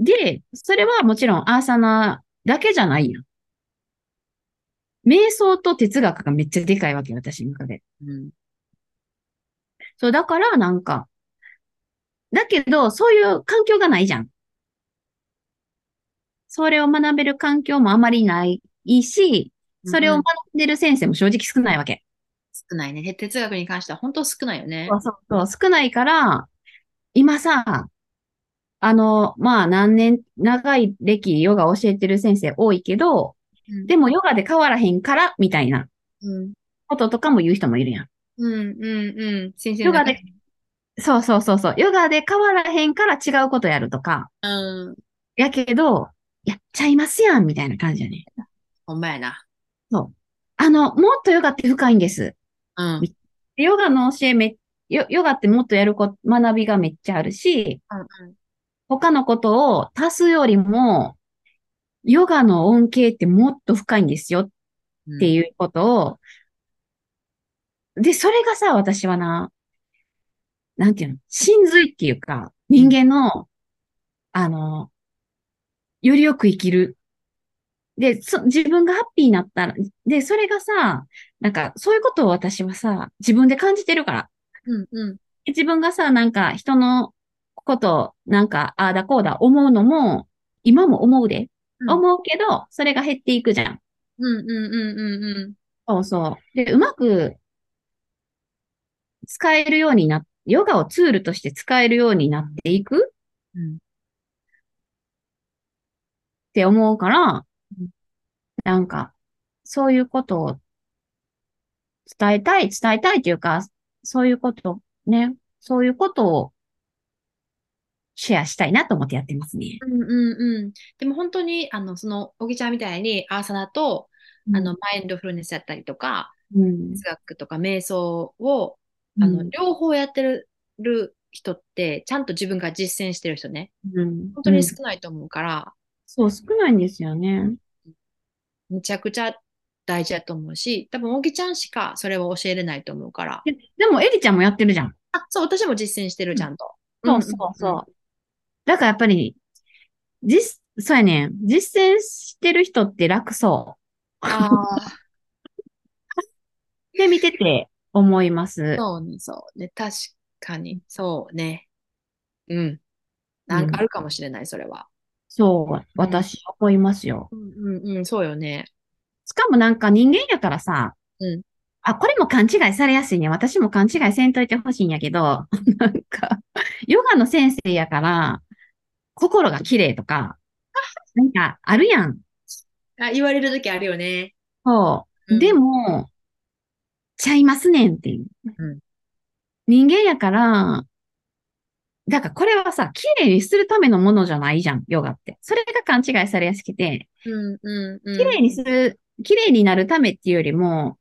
で、それはもちろんアーサナだけじゃないやん。瞑想と哲学がめっちゃでかいわけよ、私の中で。うん。そう、だからなんか、だけど、そういう環境がないじゃん。それを学べる環境もあまりないし、それをうん学んでる先生も正直少ないわけ。少ないね。哲学に関しては本当少ないよねそ。うそうそう、少ないから、今さ、あの、まあ何年、長い歴ヨガ教えてる先生多いけど、うんでもヨガで変わらへんから、みたいなうん。こととかも言う人もいるやん。うん、うん、うん。先生ヨガで、そうそうそうそう、ヨガで変わらへんから違うことやるとか、うん。やけど、やっちゃいますやん、みたいな感じやね。ほんまやな。そう。あの、もっとヨガって深いんです。うん。でヨガの教えめ、ヨヨガってもっとやるこ、学びがめっちゃあるし、うん他のことを足すよりも、ヨガの恩恵ってもっと深いんですようん。っていうことを、で、それがさ、私はな、なんていうの、真髄っていうか、人間の、あの、よりよく生きる。で、そ、自分がハッピーになったら、で、それがさ、なんか、そういうことを私はさ、自分で感じてるから。うん、うん。自分がさ、なんか、人のこと、なんか、ああだこうだ思うのも、今も思うで。うん思うけど、それが減っていくじゃん。うん、うん、うん、うん、そうそう。で、うまく使えるようにな、ヨガをツールとして使えるようになっていくうん。って思うからうん、なんか、そういうことを伝えたい、伝えたいというか、そういうこと、ね、そういうことをシェアしたいなと思ってやってますね。うん、うん、うん。でも本当に、あの、その、おぎちゃんみたいに、アーサナと、あの、マインドフルネスやったりとか、うん、哲学とか瞑想を、あの、うん両方やってるる人って、ちゃんと自分が実践してる人ね、うん。本当にうん。少ないと思うから、そう、少ないんですよね。むちゃくちゃ大事だと思うし、多分、おぎちゃんしかそれを教えれないと思うから。ででも、エリちゃんもやってるじゃん。あ、そう、私も実践してる、ちゃんと。そうそうそう。だからやっぱり、実、そうやねん。実践してる人って楽そああ、う。で、見てて思います。そうね、そうね、確かに、そうね。うん。なんかあるかもしれない、それは。そう、私思いますよ。うんうんうん、そうよね。しかもなんか人間やからさ、うんあ、これも勘違いされやすいね。私も勘違いせんといてほしいんやけど、なんか、ヨガの先生やから、心が綺麗とか、なんかあるやん。あ、言われるときあるよね。そう。うんでも、ちゃいますねんっていう。うん人間やから、だからこれはさ、綺麗にするためのものじゃないじゃん、ヨガって。それが勘違いされやすくて、うんうんうん。綺麗にする、綺麗になるためっていうよりも、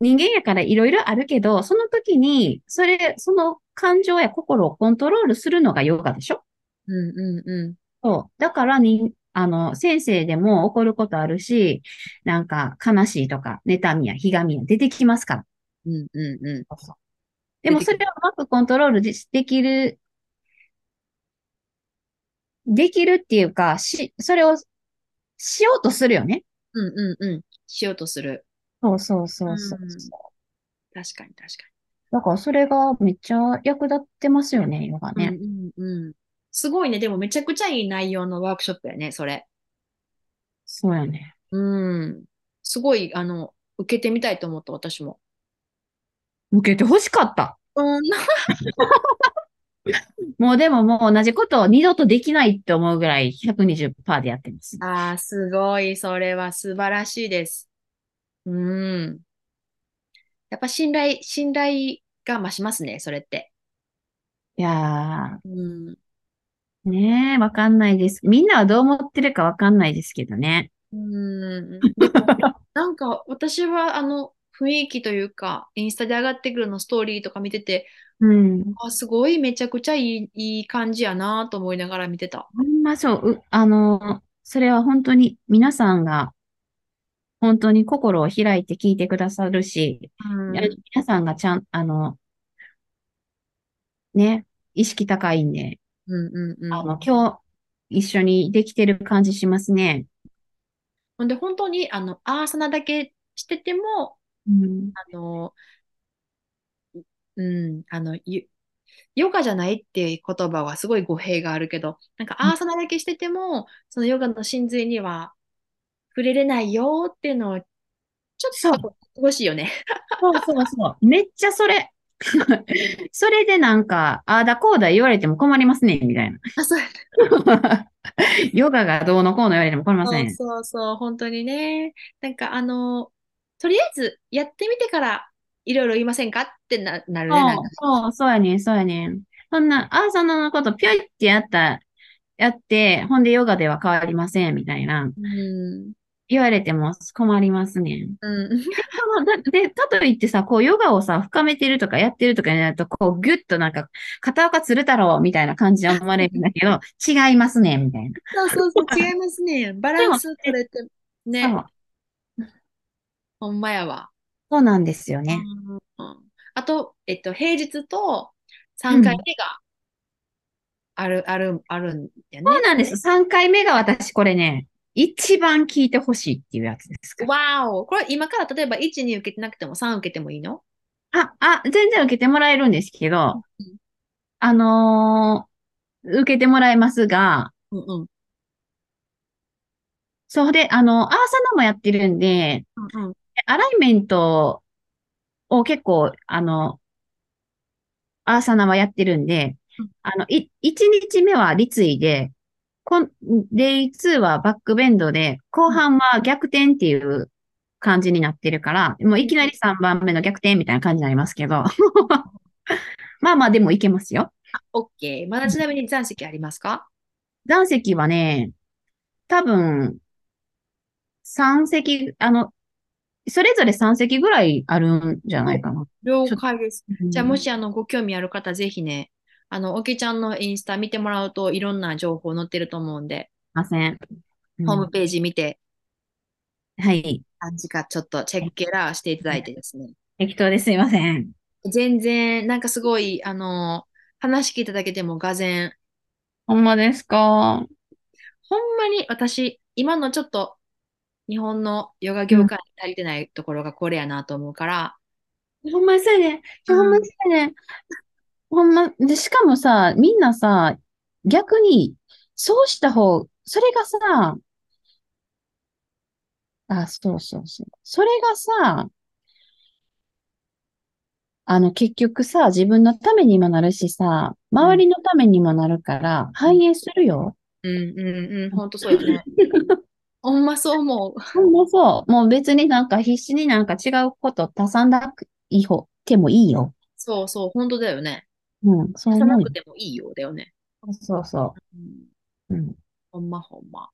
人間やからいろいろあるけど、その時に、それ、その感情や心をコントロールするのがヨガでしょ？うんうんうん。そう。だからに、あの、先生でも怒ることあるし、なんか悲しいとか、妬みやひがみや出てきますから。うんうんうん。でもそれをうまくコントロールでできる、できるっていうか、し、それをしようとするよね。うんうんうん。しようとする。そうそうそうそう。うん確かに確かだからそれがめっちゃ役立ってますよね、ヨガに。ね。うんうんうん。すごいね。でもめちゃくちゃいい内容のワークショップやね、それ。そうやね。うん。すごい、あの、受けてみたいと思った、私も。受けて欲しかった。うん。もうでももう同じことを二度とできないって思うぐらい120%でやってます。ああ、すごい。それは素晴らしいです。うん。やっぱ信頼、信頼が増しますね、それって。いやうん。ー、ねえ、わかんないです。みんなはどう思ってるかわかんないですけどね。うん。なんか私はあの雰囲気というか、インスタで上がってくるのストーリーとか見てて、うん。あ、すごいめちゃくちゃいい、いい感じやなと思いながら見てた。ほんまそう、う、あの、それは本当に皆さんが本当に心を開いて聞いてくださるし、うん。皆さんがちゃん、あの、ね、意識高いんで、うんうんうん。あの、今日一緒にできてる感じしますね。ほんで本当にあの、アーサナだけしてても、うん。あの、うん、あの、ゆヨガじゃないっていう言葉はすごい語弊があるけど、なんかアーサナだけしてても、そのヨガの真髄には触れれないよっていうのを、ちょっと欲しいよね。そうそうそう。めっちゃそれ。それでなんか、ああだこうだ言われても困りますね、みたいな。あ、そうや ヨガがどうのこうの言われても困りませ。そうんそうそう、本当にね。なんかあの、とりあえずやってみてからいろいろ言いませんか？ってな、なるね。なんかそう、そう、やねん、そうやねん。そんな、アーサナのことピョイってやった、やって、ほんでヨガでは変わりません、みたいな。うん。言われても困りますねん。うん。で、かといってさ、こう、ヨガをさ、深めてるとかやってるとかになると、こう、ギュッとなんか、片岡鶴太郎みたいな感じで思われるんだけど、違いますね、みたいな。そうそうそう、違いますね。バランス取れて、ね。ほんまやわ。そうなんですよね。うんあと、えっと、平日と3回目がある、ある、あるんやね。そうなんです。3回目が私、これね、一番聞いてほしいっていうやつですから。わお。これ今から例えば1、2受けてなくても3受けてもいいの？あ、あ、全然受けてもらえるんですけどうん、あのー受けてもらえますが、うんうん。そうで、あの、アーサナもやってるんで、うんうん。アライメントを結構、あの、アーサナはやってるんでうん、あの、い、1日目は立位で、こん、デイ2はバックベンドで、後半は逆転っていう感じになってるから、もういきなり3番目の逆転みたいな感じになりますけど、まあまあでもいけますよ。オッケー。まだちなみに残席ありますか？残席はね、多分、3席、あの、それぞれ3席ぐらいあるんじゃないかな。了解です。じゃあ、もし、しあのご興味ある方、ぜひね、あの、おけちゃんのインスタ見てもらうといろんな情報載ってると思うんで、ません。うんホームページ見て、はい。感じかちょっとチェックラーしていただいてですね。適当ですいません。全然、なんかすごい、あの、話聞いただけでもがぜん、ほんまですか？ほんまに私、今のちょっと日本のヨガ業界に足りてないところがこれやなと思うから、ほんまそうやね。うんほんまそうやね。ほんま、で、しかもさ、みんなさ、逆に、そうした方、それがさ、あ、そうそうそう。それがさ、あの、結局さ、自分のためにもなるしさ、周りのためにもなるから、反映するよ。うんうんうん、ほんとそうよね。ほんまそう思う。ほんまそう。もう別になんか必死になんか違うこと足さんだくいてもいいよ。そうそう、ほんとだよね。うん、そう思う出さなく。てもいいようだよね。そうそうん、う。うん。ほんまほんま。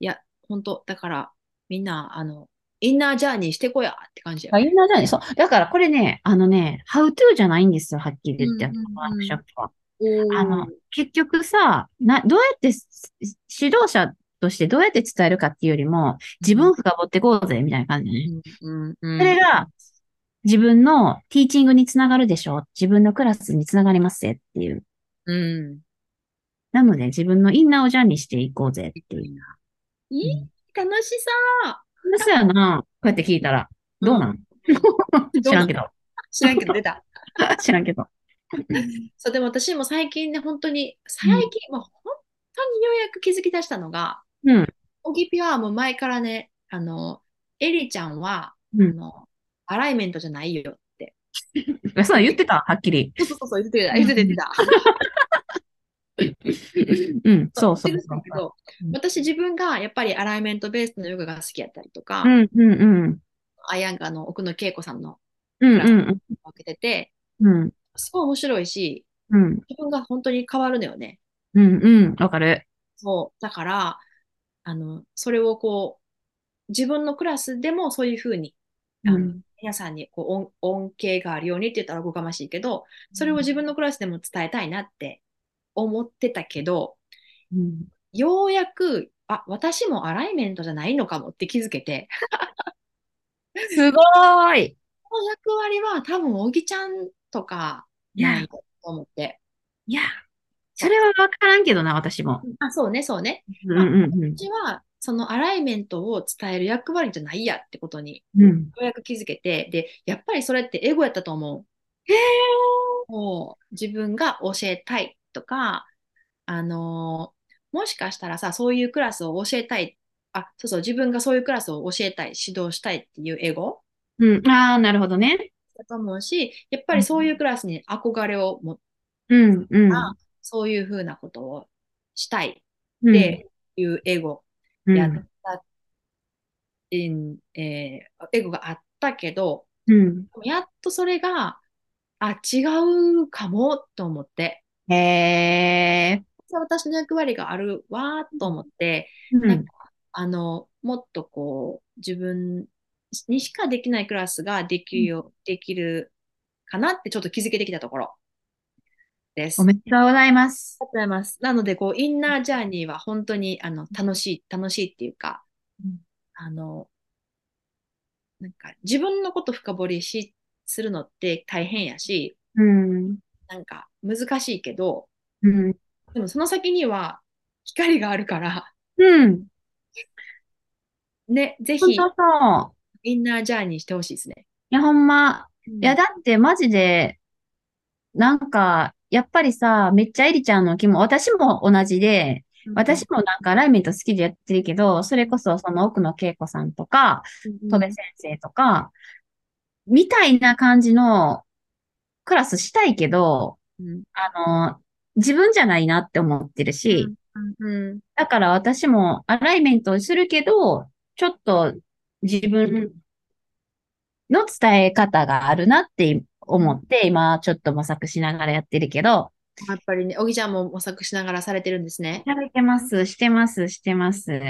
いや、ほんと、だから、みんな、あの、インナージャーニーしてこやって感じやあ、。インナージャーニー、そう。だからこれね、あのね、how to じゃないんですよ、はっきり言って、ワークショップは。おあの、結局さ、な、どうやってす指導者としてどうやって伝えるかっていうよりも、自分を深掘ってこうぜ、みたいな感じね。うんうんうん、それが、自分のティーチングにつながるでしょ自分のクラスにつながりますぜっていう。うん。なので、自分のインナーをジャーニーしていこうぜっていう。いい、うん楽しそうやな。こうやって聞いたら。どうなん？知らんけど。そう。知らんけど出た。知らんけど。そう、でも私も最近ね、本当に、最近、まあ、本当にようやく気づき出したのが、うん。オギピはもう前からね、あの、エリちゃんは、うんあの、アライメントじゃないよって。そう言ってた、はっきり。そうそうそう、言ってた、言ってた、言ってた。うん、そうそう言ってそう私自分がやっぱりアライメントベースのヨガが好きやったりとか、うん、うん、うん。アヤンガの奥野恵子さんのうん、クラスうん、を分けてて、うん。すごい面白いし、うん、自分が本当に変わるのよね。うん、うん。わかる。そう。だから、あの、それをこう、自分のクラスでもそういうふうに、あのうん。皆さんにこう恩恩恵があるようにって言ったらおこがましいけど、それを自分のクラスでも伝えたいなって思ってたけど、うん。ようやく、あ、私もアライメントじゃないのかもって気づけて、すごーい。この役割は多分、おぎちゃんとかないと思って。いや、それはわからんけどな、私も。あ、そうね、そうね。うん、うん、私は、そのアライメントを伝える役割じゃないやってことに。ようやく気づけて、で、やっぱりそれってエゴやったと思う。へもう自分が教えたいとか、あのーもしかしたらさ、そういうクラスを教えたい、あ、そうそう、自分がそういうクラスを教えたい、指導したいっていうエゴうん。ああ、なるほどね。だと思うし、やっぱりそういうクラスに憧れを持っうん、うん。あそういうふうなことをしたいうんっていうエゴうんやった、うんえーエゴがあったけど、うん。やっとそれが、あ、違うかもと思って、へえ。私の役割があるわと思って、うん。なんかあの、もっとこう、自分にしかできないクラスができるよ、できるかなってちょっと気づけてきたところです。おめでとうございます。ありがとうございます。なので、こう、インナージャーニーは本当に、あの、楽しい、楽しいっていうか、うんあの、なんか、自分のこと深掘りし、するのって大変やし、うん。なんか、難しいけど、うん。でもその先には光があるから、うん。ね、ぜひ。インナージャーニーしてほしいですね。いや、ほんま。いいや、だってマジで、なんか、やっぱりさ、めっちゃエリちゃんの気も、私も同じで、私もなんかライメント好きでやってるけど、それこそその奥野恵子さんとか、戸辺先生とか、みたいな感じのクラスしたいけど、うん。あの、自分じゃないなって思ってるし、うんだから私もアライメントをするけど、ちょっと自分の伝え方があるなって思って、今ちょっと模索しながらやってるけど、やっぱりね、おぎちゃんも模索しながらされてるんですね。やれてます、してます、してます。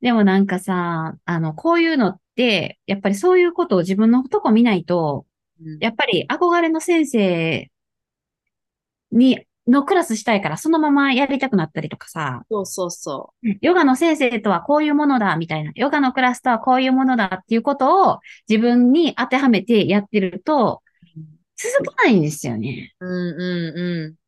でもなんかさ、あの、こういうのって、やっぱりそういうことを自分のとこ見ないと、うん。やっぱり憧れの先生に、のクラスしたいからそのままやりたくなったりとかさ、そうそうそヨガの先生とはこういうものだ、みたいな。ヨガのクラスとはこういうものだっていうことを自分に当てはめてやってると、続かないんですよね。う。うんうんう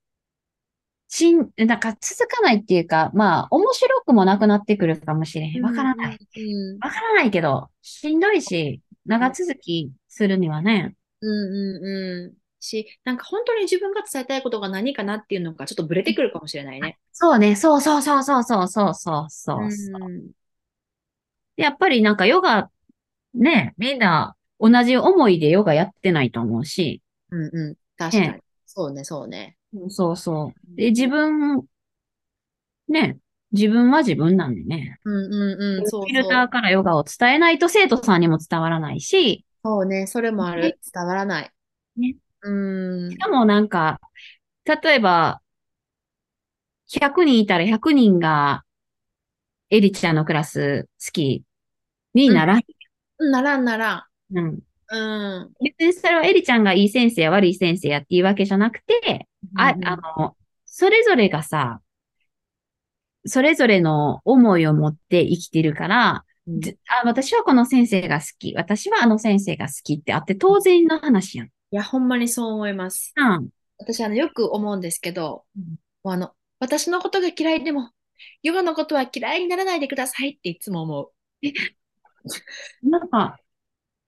しん、なんか続かないっていうか、まあ、面白くもなくなってくるかもしれへん。ん。わからない。うんわからないけど、しんどいし、長続きするにはね。うんうんうん。し、なんか本当に自分が伝えたいことが何かなっていうのがちょっとブレてくるかもしれないね。そうね、そうそうそうそうそうそうそうそうそう。うんやっぱりなんかヨガ、ね、みんな同じ思いでヨガやってないと思うし、うんうん。確かにね。そうね、そうね。そうそう。で、自分、ね、自分は自分なんでね。うんうんうん。そうフィルそう。ターからヨガを伝えないと生徒さんにも伝わらないし、そうね、それもある。伝わらない。ね。うんし。かもなんか、例えば、100人いたら100人が、エリちゃんのクラス好きにならん。ならんならうん。ん。うん。別にそれはエリちゃんがいい先生や悪い先生やっていうわけじゃなくて、あ、うんあの、それぞれがさ、それぞれの思いを持って生きてるから、うんずあ、私はこの先生が好き。私はあの先生が好きってあって当然の話やん。いや、ほんまにそう思います。うん。私、あの、よく思うんですけど、うんあの、私のことが嫌いでも、ヨガのことは嫌いにならないでくださいっていつも思う。なんか、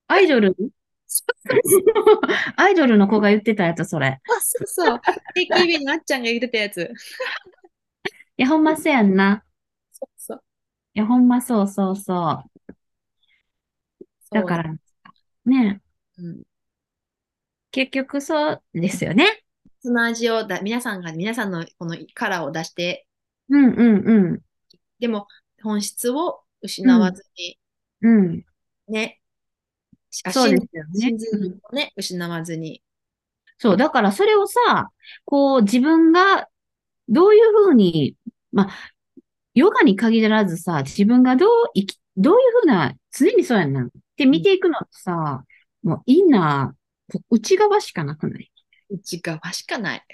アイドル？アイドルの子が言ってたやつ、それ。あ、そうそう。AKB のあっちゃんが言ってたやつ。いや、ほんまそうやんな。そうそう。いや、ほんまそうそうそう。だから、ね、うん。結局そうですよね。その味をだ、皆さんが、皆さんのこのカラーを出して、うんうんでも本質を失わずに、うん。うん。ね。あそうですよねね、失わずに。そう、だからそれをさ、こう自分がどういうふうに、まあ、ヨガに限らずさ、自分がどう生き、どういうふうな、常にそうやんな。って見ていくのってさ、もうインナー、こ内側しかなくない？内側しかない。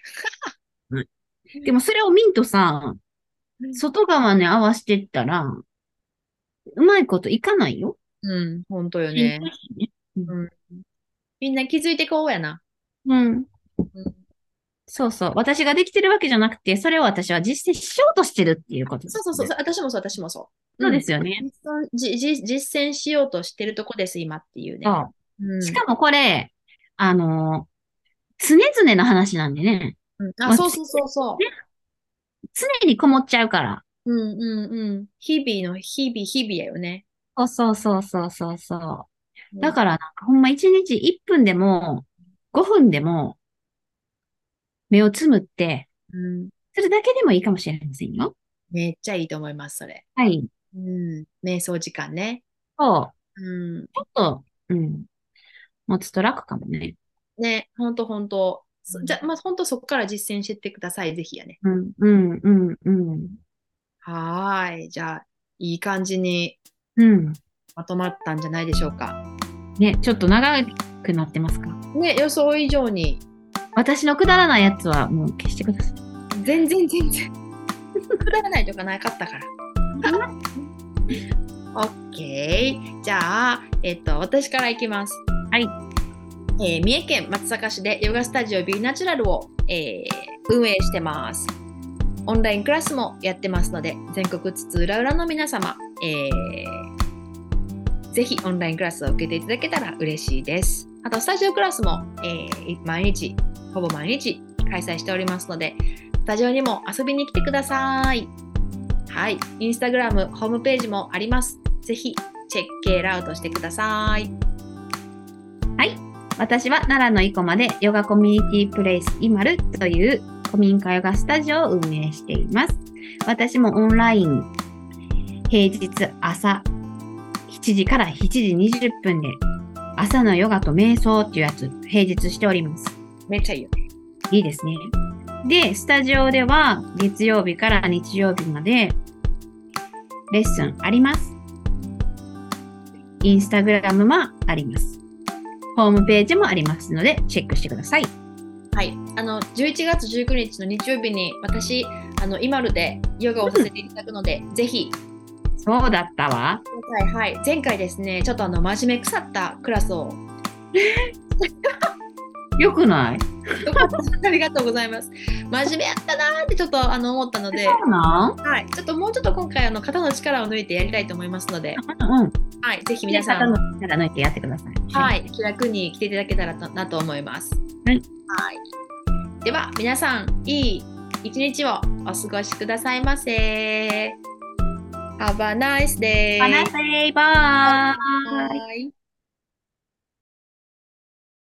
でもそれを見んとさ、外側に合わせてったら、うまいこといかないよ。うん、本当よね。みんな気づいてこうやな。うん。うんそうそう。私ができてるわけじゃなくて、それを私は実践しようとしてるっていうことですそうそうそう、私もそう、私もそう。そうですよね。実践じじ実践しようとしてるとこです、今っていうね。そううんしかもこれ、あの、常々の話なんでね。うんあ、そうそうそうそう。常にこもっちゃうから。うんうんうん。日々の日々、日々やよね。そうそうそうそうそうそう。だから、なんかほんま1日1分でも、5分でも、目をつむって、うん、それだけでもいいかもしれませんよ。めっちゃいいと思います、それ。はい。うん。瞑想時間ね。そう。うん。ちょっと、うん。持つと楽かもね。ね、ほんとほんと。そじゃ、まあ、ほんとそこから実践してってください、ぜひやね。うん、うん、うん、うん。はーい。じゃあ、いい感じにうん。まとまったんじゃないでしょうか。ね、ちょっと長くなってますか？ね、予想以上に、私のくだらないやつはもう消してください。全然全然。くだらないとかなかったから。オッケー。じゃあ、えっと、私からいきます。はい。えー三重県松阪市でヨガスタジオビーナチュラルを、えー運営してます。オンラインクラスもやってますので、全国津々浦々の皆様、えーぜひオンラインクラスを受けていただけたら嬉しいです。あと、スタジオクラスも、えー毎日、ほぼ毎日開催しておりますので、スタジオにも遊びに来てください。はい。インスタグラム、ホームページもあります。ぜひ、チェックケーアウトしてください。はい。私は奈良の生駒でヨガコミュニティプレイスイマルという古民家ヨガスタジオを運営しています。私もオンライン、平日朝7時から7時20分で朝のヨガと瞑想っていうやつ平日しております。めっちゃいいよね。いいですね。で、スタジオでは月曜日から日曜日までレッスンあります。インスタグラムもあります。ホームページもありますのでチェックしてください。はい。あの、11月19日の日曜日に私、あの、イマルでヨガをさせていただくので、ぜひ、そうだったわ。はい、はい。前回ですね、ちょっとあの、真面目腐ったクラスを、よくない？ありがとうございます。真面目やったなーってちょっとあの思ったので、そうなん？はい。ちょっともうちょっと今回、あの、肩の力を抜いてやりたいと思いますので、うんうん。はい。ぜひ皆さん、肩の力抜いてやってください。。はいい、気楽に来ていただけたらとなと思います。はい。はい。では、皆さん、いい一日をお過ごしくださいませ。Have a nice day! バイバイ。バイ。バイ